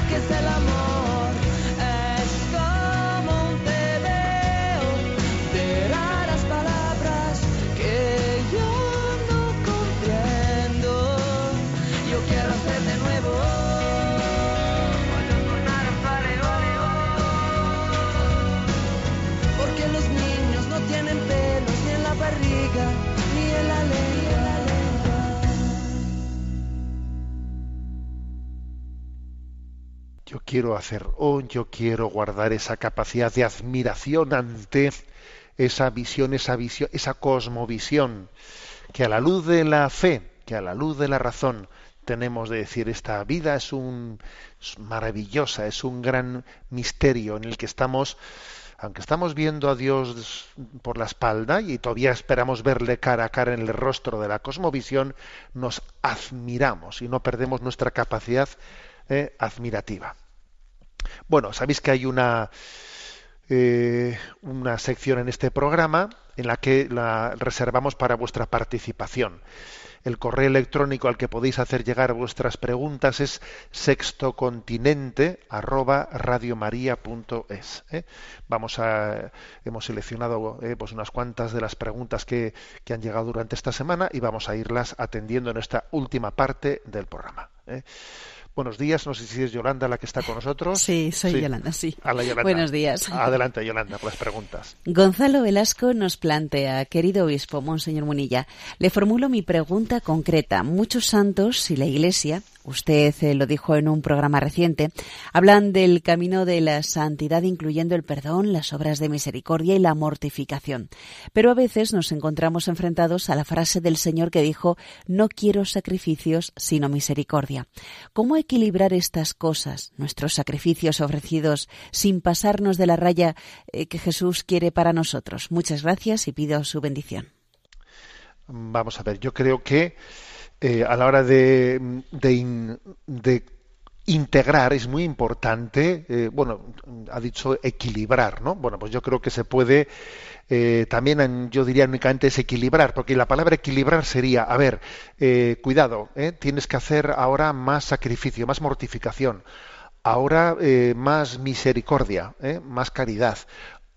Que es el amor. Quiero hacer on, yo quiero guardar esa capacidad de admiración ante esa visión, esa visión, esa cosmovisión que a la luz de la fe, que a la luz de la razón tenemos de decir esta vida es un maravillosa, es un gran misterio en el que estamos aunque estamos viendo a Dios por la espalda y todavía esperamos verle cara a cara en el rostro de la cosmovisión, nos admiramos y no perdemos nuestra capacidad eh, admirativa. Bueno, sabéis que hay una, eh, una sección en este programa en la que la reservamos para vuestra participación. El correo electrónico al que podéis hacer llegar vuestras preguntas es sextocontinente@radiomaria.es. ¿eh? Vamos a hemos seleccionado eh, pues unas cuantas de las preguntas que, que han llegado durante esta semana y vamos a irlas atendiendo en esta última parte del programa. ¿eh? Buenos días, no sé si es Yolanda la que está con nosotros. Sí, soy Yolanda, sí. Yolanda. Buenos días. Adelante, Yolanda, con las preguntas. Gonzalo Velasco nos plantea, querido obispo, Monseñor Munilla, le formulo mi pregunta concreta. Muchos santos y la Iglesia, usted eh, lo dijo en un programa reciente, hablan del camino de la santidad incluyendo el perdón, las obras de misericordia y la mortificación. Pero a veces nos encontramos enfrentados a la frase del Señor que dijo, no quiero sacrificios sino misericordia. ¿Cómo equilibrar estas cosas, nuestros sacrificios ofrecidos, sin pasarnos de la raya eh, que Jesús quiere para nosotros? Muchas gracias y pido su bendición. Vamos a ver, yo creo que eh, a la hora de, de, in- integrar es muy importante, eh, bueno, ha dicho equilibrar, ¿no? Bueno, pues yo creo que se puede eh, también, yo diría únicamente es equilibrar, porque la palabra equilibrar sería, a ver, eh, cuidado, ¿eh? tienes que hacer ahora más sacrificio, más mortificación, ahora más misericordia, más caridad,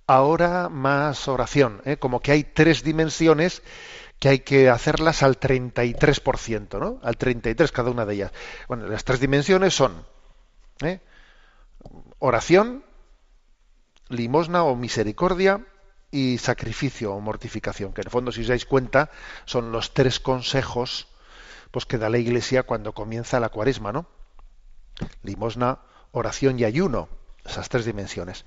ahora más oración, como que hay tres dimensiones que hay que hacerlas al 33%, ¿no? Al 33 cada una de ellas. Bueno, las tres dimensiones son ¿eh? oración, limosna o misericordia y sacrificio o mortificación, que en el fondo, si os dais cuenta, son los tres consejos pues, que da la Iglesia cuando comienza la cuaresma, ¿no? Limosna, oración y ayuno, esas tres dimensiones.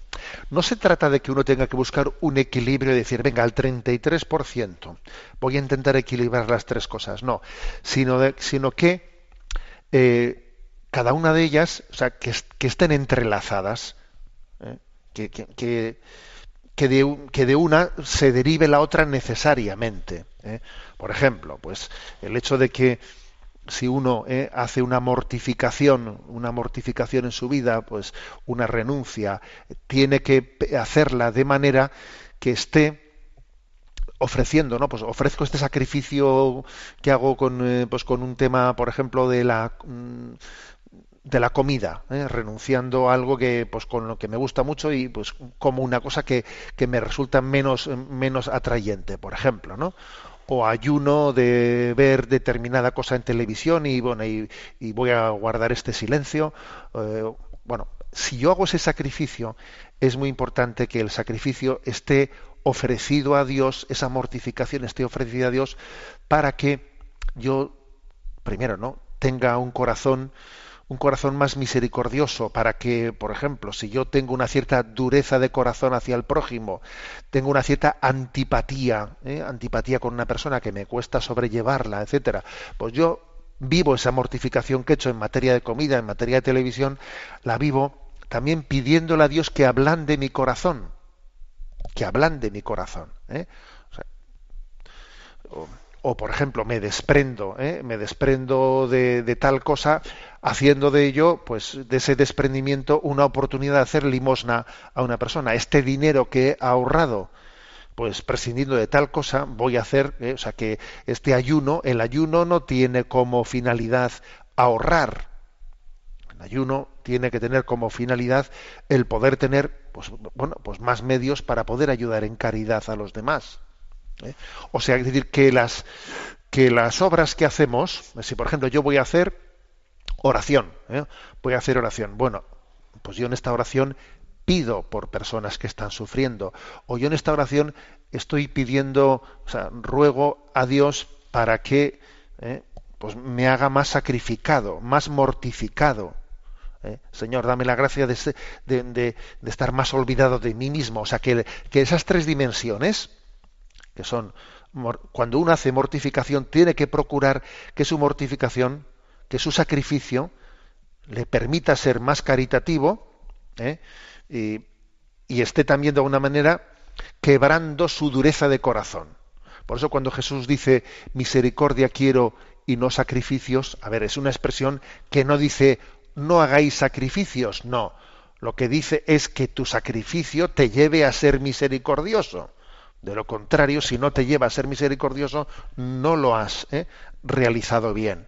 No se trata de que uno tenga que buscar un equilibrio y decir, venga, al 33% voy a intentar equilibrar las tres cosas, no, sino, sino que eh, cada una de ellas, o sea, que, que estén entrelazadas, ¿eh? que, que- que de una se derive la otra necesariamente. ¿eh? Por ejemplo, pues el hecho de que si uno eh, hace una mortificación, una mortificación en su vida, pues una renuncia, tiene que hacerla de manera que esté ofreciendo, ¿no? Pues ofrezco este sacrificio que hago con, eh, pues con un tema, por ejemplo, de la mm, de la comida, ¿eh? renunciando a algo que pues con lo que me gusta mucho y pues como una cosa que, que me resulta menos menos atrayente, por ejemplo, ¿no? O ayuno de ver determinada cosa en televisión y bueno y, voy a guardar este silencio. eh, bueno, si yo hago ese sacrificio, es muy importante que el sacrificio esté ofrecido a Dios, esa mortificación esté ofrecida a Dios para que yo primero, ¿no? tenga un corazón un corazón más misericordioso para que, por ejemplo, si yo tengo una cierta dureza de corazón hacia el prójimo, tengo una cierta antipatía, ¿eh? antipatía con una persona que me cuesta sobrellevarla, etcétera, pues yo vivo esa mortificación que he hecho en materia de comida, en materia de televisión, la vivo también pidiéndole a Dios que ablande mi corazón, que ablande mi corazón. ¿eh? O sea, o por ejemplo me desprendo ¿eh? me desprendo de, tal cosa haciendo de ello pues de ese desprendimiento una oportunidad de hacer limosna a una persona este dinero que he ahorrado pues prescindiendo de tal cosa voy a hacer ¿eh? o sea que este ayuno el ayuno no tiene como finalidad ahorrar el ayuno tiene que tener como finalidad el poder tener pues bueno pues más medios para poder ayudar en caridad a los demás ¿eh? O sea, es decir, que las, que las obras que hacemos, si por ejemplo yo voy a hacer oración, ¿eh? voy a hacer oración, bueno, pues yo en esta oración pido por personas que están sufriendo, o yo en esta oración estoy pidiendo, o sea, ruego a Dios para que ¿eh? pues me haga más sacrificado, más mortificado. Señor, dame la gracia de, estar más olvidado de mí mismo. O sea, que esas tres dimensiones, que son cuando uno hace mortificación tiene que procurar que su mortificación, que su sacrificio le permita ser más caritativo ¿eh? y, y, esté también de alguna manera quebrando su dureza de corazón. Por eso cuando Jesús dice misericordia quiero y no sacrificios, a ver, es una expresión que no dice no hagáis sacrificios, no. Lo que dice es que tu sacrificio te lleve a ser misericordioso. De lo contrario, si no te lleva a ser misericordioso, no lo has ¿eh? realizado bien.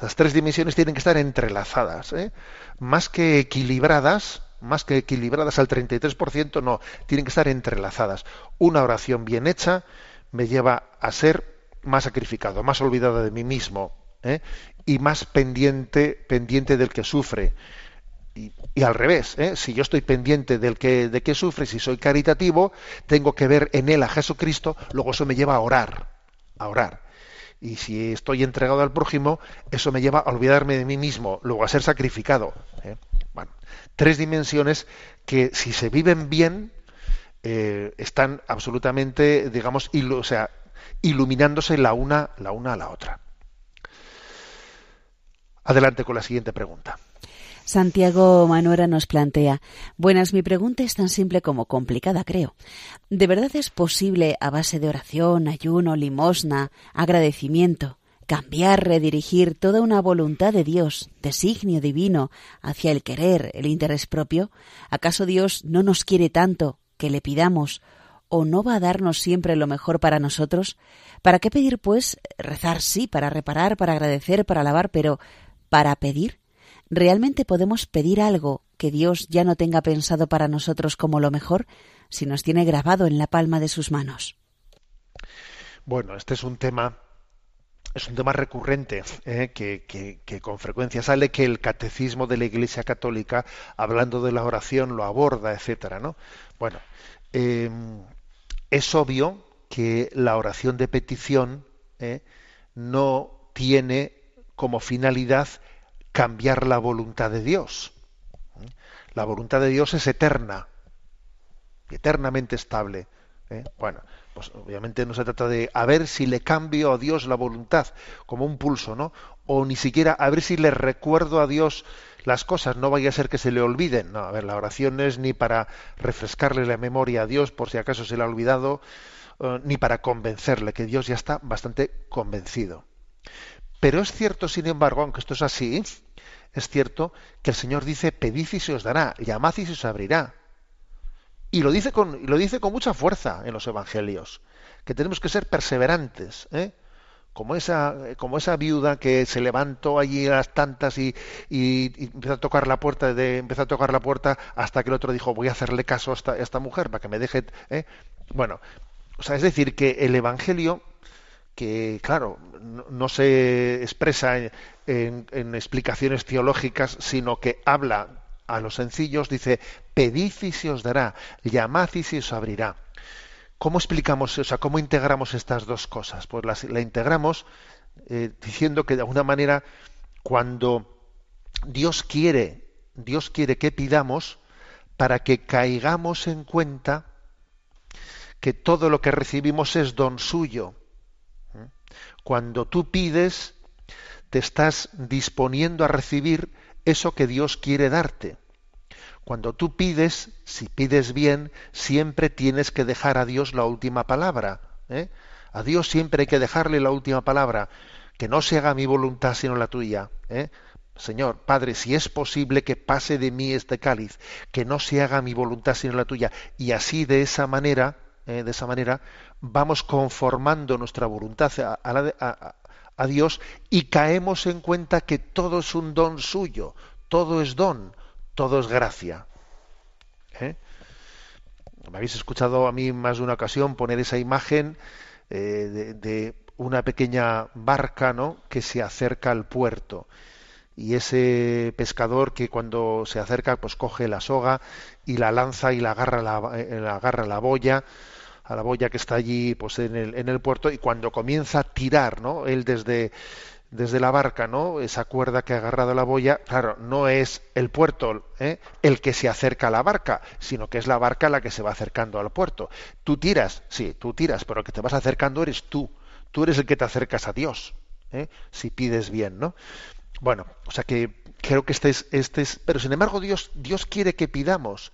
Las tres dimensiones tienen que estar entrelazadas, ¿eh? más que equilibradas, más que equilibradas al 33%, no, tienen que estar entrelazadas. Una oración bien hecha me lleva a ser más sacrificado, más olvidado de mí mismo ¿eh? y más pendiente, pendiente del que sufre. Y, al revés, ¿eh? si yo estoy pendiente del que, de que sufre, si soy caritativo, tengo que ver en él a Jesucristo, luego eso me lleva a orar, a orar. Y si estoy entregado al prójimo, eso me lleva a olvidarme de mí mismo, luego a ser sacrificado. ¿eh? Bueno, tres dimensiones que si se viven bien, eh, están absolutamente, digamos, o sea, iluminándose la una, la una a la otra. Adelante con la siguiente pregunta. Santiago Manuera nos plantea, buenas, mi pregunta es tan simple como complicada, creo. ¿De verdad es posible, a base de oración, ayuno, limosna, agradecimiento, cambiar, redirigir toda una voluntad de Dios, designio divino, hacia el querer, el interés propio? ¿Acaso Dios no nos quiere tanto que le pidamos o no va a darnos siempre lo mejor para nosotros? ¿Para qué pedir, pues? Rezar sí, para reparar, para agradecer, para alabar, pero ¿para pedir? ¿Realmente podemos pedir algo que Dios ya no tenga pensado para nosotros como lo mejor si nos tiene grabado en la palma de sus manos? Bueno, este es un tema es un tema recurrente eh, que, que, con frecuencia sale que el catecismo de la Iglesia Católica, hablando de la oración, lo aborda, etcétera, ¿no? Bueno, eh, es obvio que la oración de petición eh, no tiene como finalidad cambiar la voluntad de Dios. La voluntad de Dios es eterna, eternamente estable. ¿eh? Bueno, pues obviamente no se trata de a ver si le cambio a Dios la voluntad, como un pulso, ¿no? O ni siquiera a ver si le recuerdo a Dios las cosas, no vaya a ser que se le olviden. No, a ver, la oración es ni para refrescarle la memoria a Dios por si acaso se le ha olvidado, uh, ni para convencerle, que Dios ya está bastante convencido. Pero es cierto, sin embargo, aunque esto es así, es cierto que el Señor dice, pedid y se os dará, llamad y se os abrirá. Y lo dice con, lo dice con mucha fuerza en los evangelios, que tenemos que ser perseverantes, ¿eh? como esa, como esa viuda que se levantó allí a las tantas y, y, y, empezó a tocar la puerta, de, empezó a tocar la puerta hasta que el otro dijo voy a hacerle caso a esta, a esta mujer para que me deje. ¿eh? Bueno, o sea, es decir, que el Evangelio que, claro, no, se expresa en, explicaciones teológicas, sino que habla a los sencillos, dice, pedid y se os dará, llamad y se os abrirá. ¿Cómo explicamos, o sea, cómo integramos estas dos cosas? Pues las, la integramos eh, diciendo que de alguna manera, cuando Dios quiere, Dios quiere que pidamos para que caigamos en cuenta que todo lo que recibimos es don suyo, cuando tú pides, te estás disponiendo a recibir eso que Dios quiere darte. Cuando tú pides, si pides bien, siempre tienes que dejar a Dios la última palabra. ¿eh? A Dios siempre hay que dejarle la última palabra, que no se haga mi voluntad sino la tuya. ¿eh? Señor, Padre, si es posible que pase de mí este cáliz, que no se haga mi voluntad sino la tuya. Y así de esa manera, ¿eh? de esa manera, vamos conformando nuestra voluntad a, a a- Dios y caemos en cuenta que todo es un don suyo, todo es don, todo es gracia. ¿eh? Me habéis escuchado a mí más de una ocasión poner esa imagen eh, de, una pequeña barca, ¿no? Que se acerca al puerto y ese pescador que cuando se acerca pues coge la soga y la lanza y la agarra la, eh, la agarra la boya a la boya que está allí pues en el, en el puerto y cuando comienza a tirar no él desde desde la barca no esa cuerda que ha agarrado la boya claro no es el puerto ¿eh? el que se acerca a la barca sino que es la barca la que se va acercando al puerto. Tú tiras sí tú tiras pero el que te vas acercando eres tú. Tú eres el que te acercas a Dios ¿eh? si pides bien no bueno, o sea que creo que este es, este es, pero sin embargo Dios, Dios quiere que pidamos,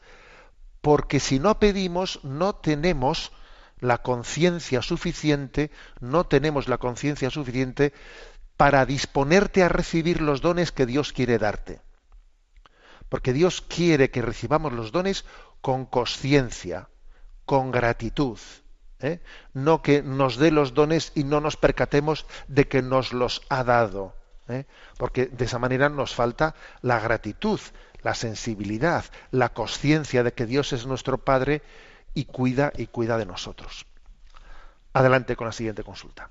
porque si no pedimos no tenemos la conciencia suficiente, no tenemos la conciencia suficiente para disponerte a recibir los dones que Dios quiere darte. Porque Dios quiere que recibamos los dones con conciencia, con gratitud. ¿eh? No que nos dé los dones y no nos percatemos de que nos los ha dado. ¿eh? Porque de esa manera nos falta la gratitud, la sensibilidad, la conciencia de que Dios es nuestro Padre y cuida y cuida de nosotros. Adelante con la siguiente consulta.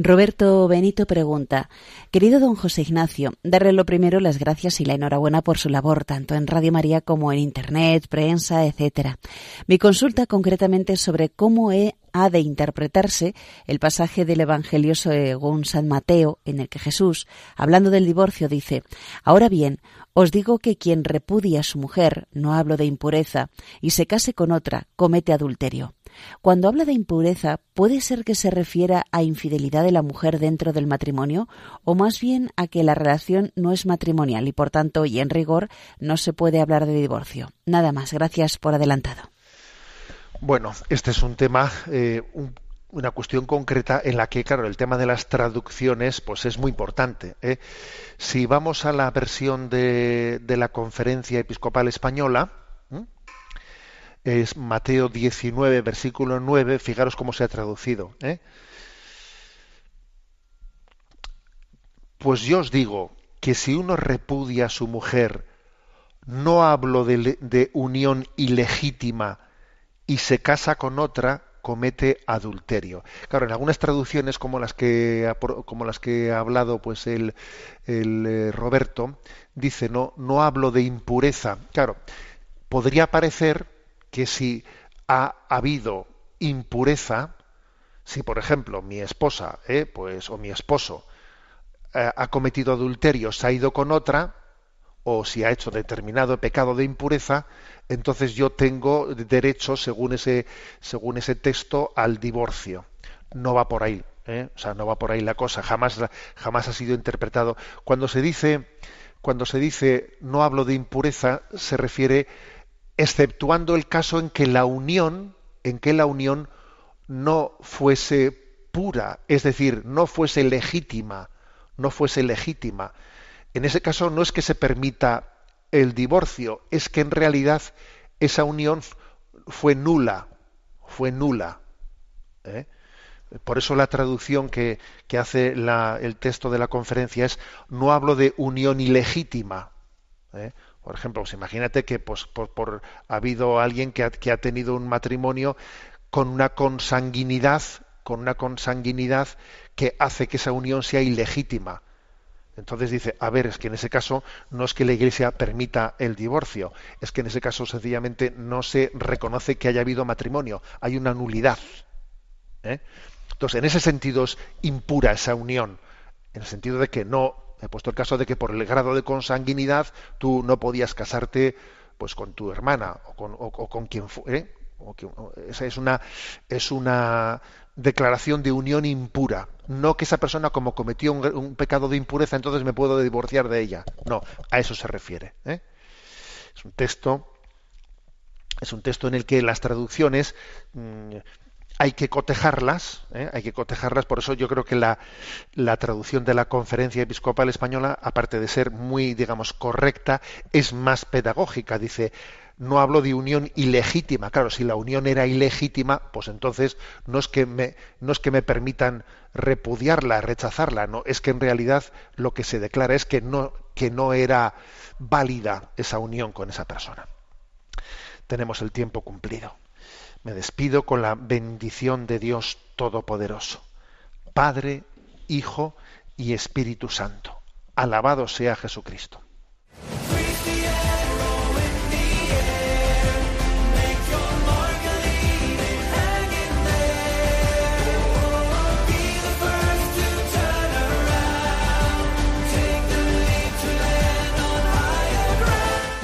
Roberto Benito pregunta, querido don José Ignacio, darle lo primero las gracias y la enhorabuena por su labor, tanto en Radio María como en Internet, prensa, etcétera. Mi consulta concretamente sobre cómo ha de interpretarse el pasaje del Evangelio según San Mateo, en el que Jesús, hablando del divorcio, dice, Ahora bien, os digo que quien repudia a su mujer, no hablo de impureza, y se case con otra, comete adulterio. Cuando habla de impureza, ¿puede ser que se refiera a infidelidad de la mujer dentro del matrimonio o más bien a que la relación no es matrimonial y por tanto y en rigor no se puede hablar de divorcio? Nada más, gracias por adelantado. Bueno, este es un tema, eh, una cuestión concreta en la que, claro, el tema de las traducciones pues es muy importante. ¿eh? Si vamos a la versión de, de la Conferencia Episcopal Española, es Mateo 19, versículo 9, fijaros cómo se ha traducido. ¿eh? Pues yo os digo que si uno repudia a su mujer, no hablo de, de unión ilegítima y se casa con otra, comete adulterio. Claro, en algunas traducciones como las que como las que ha hablado pues el, el eh, Roberto dice no no hablo de impureza. Claro, podría parecer que si ha habido impureza, si por ejemplo mi esposa, eh, pues o mi esposo eh, ha cometido adulterio, se ha ido con otra, o si ha hecho determinado pecado de impureza, entonces yo tengo derecho, según ese, según ese texto, al divorcio. No va por ahí, ¿eh? o sea, no va por ahí la cosa. Jamás, jamás ha sido interpretado. Cuando se dice, cuando se dice no hablo de impureza, se refiere exceptuando el caso en que la unión, en que la unión no fuese pura, es decir, no fuese legítima, no fuese legítima. En ese caso no es que se permita el divorcio, es que en realidad esa unión fue nula, fue nula. ¿eh? Por eso la traducción que, hace el texto de la conferencia es no hablo de unión ilegítima. ¿eh? Por ejemplo, pues imagínate que pues, por, ha habido alguien que ha, que ha tenido un matrimonio con una consanguinidad, con una consanguinidad que hace que esa unión sea ilegítima. Entonces dice, a ver, es que en ese caso no es que la Iglesia permita el divorcio, es que en ese caso sencillamente no se reconoce que haya habido matrimonio, hay una nulidad. ¿eh? Entonces, en ese sentido es impura esa unión, en el sentido de que no, he puesto el caso de que por el grado de consanguinidad tú no podías casarte pues con tu hermana o con, o, o quien fuere. O que, esa es una, es una declaración de unión impura. No que esa persona, como cometió un, pecado de impureza, entonces me puedo divorciar de ella. No, a eso se refiere. ¿eh? Es un texto, es un texto en el que las traducciones mmm, hay que cotejarlas, ¿eh? hay que cotejarlas, por eso yo creo que la, la, traducción de la Conferencia Episcopal Española, aparte de ser muy, digamos, correcta, es más pedagógica. Dice, no hablo de unión ilegítima. Claro, si la unión era ilegítima, pues entonces no es que me, no es que me permitan repudiarla, rechazarla, no, es que en realidad lo que se declara es que no, que no era válida esa unión con esa persona. Tenemos el tiempo cumplido. Me despido con la bendición de Dios Todopoderoso, Padre, Hijo y Espíritu Santo. Alabado sea Jesucristo.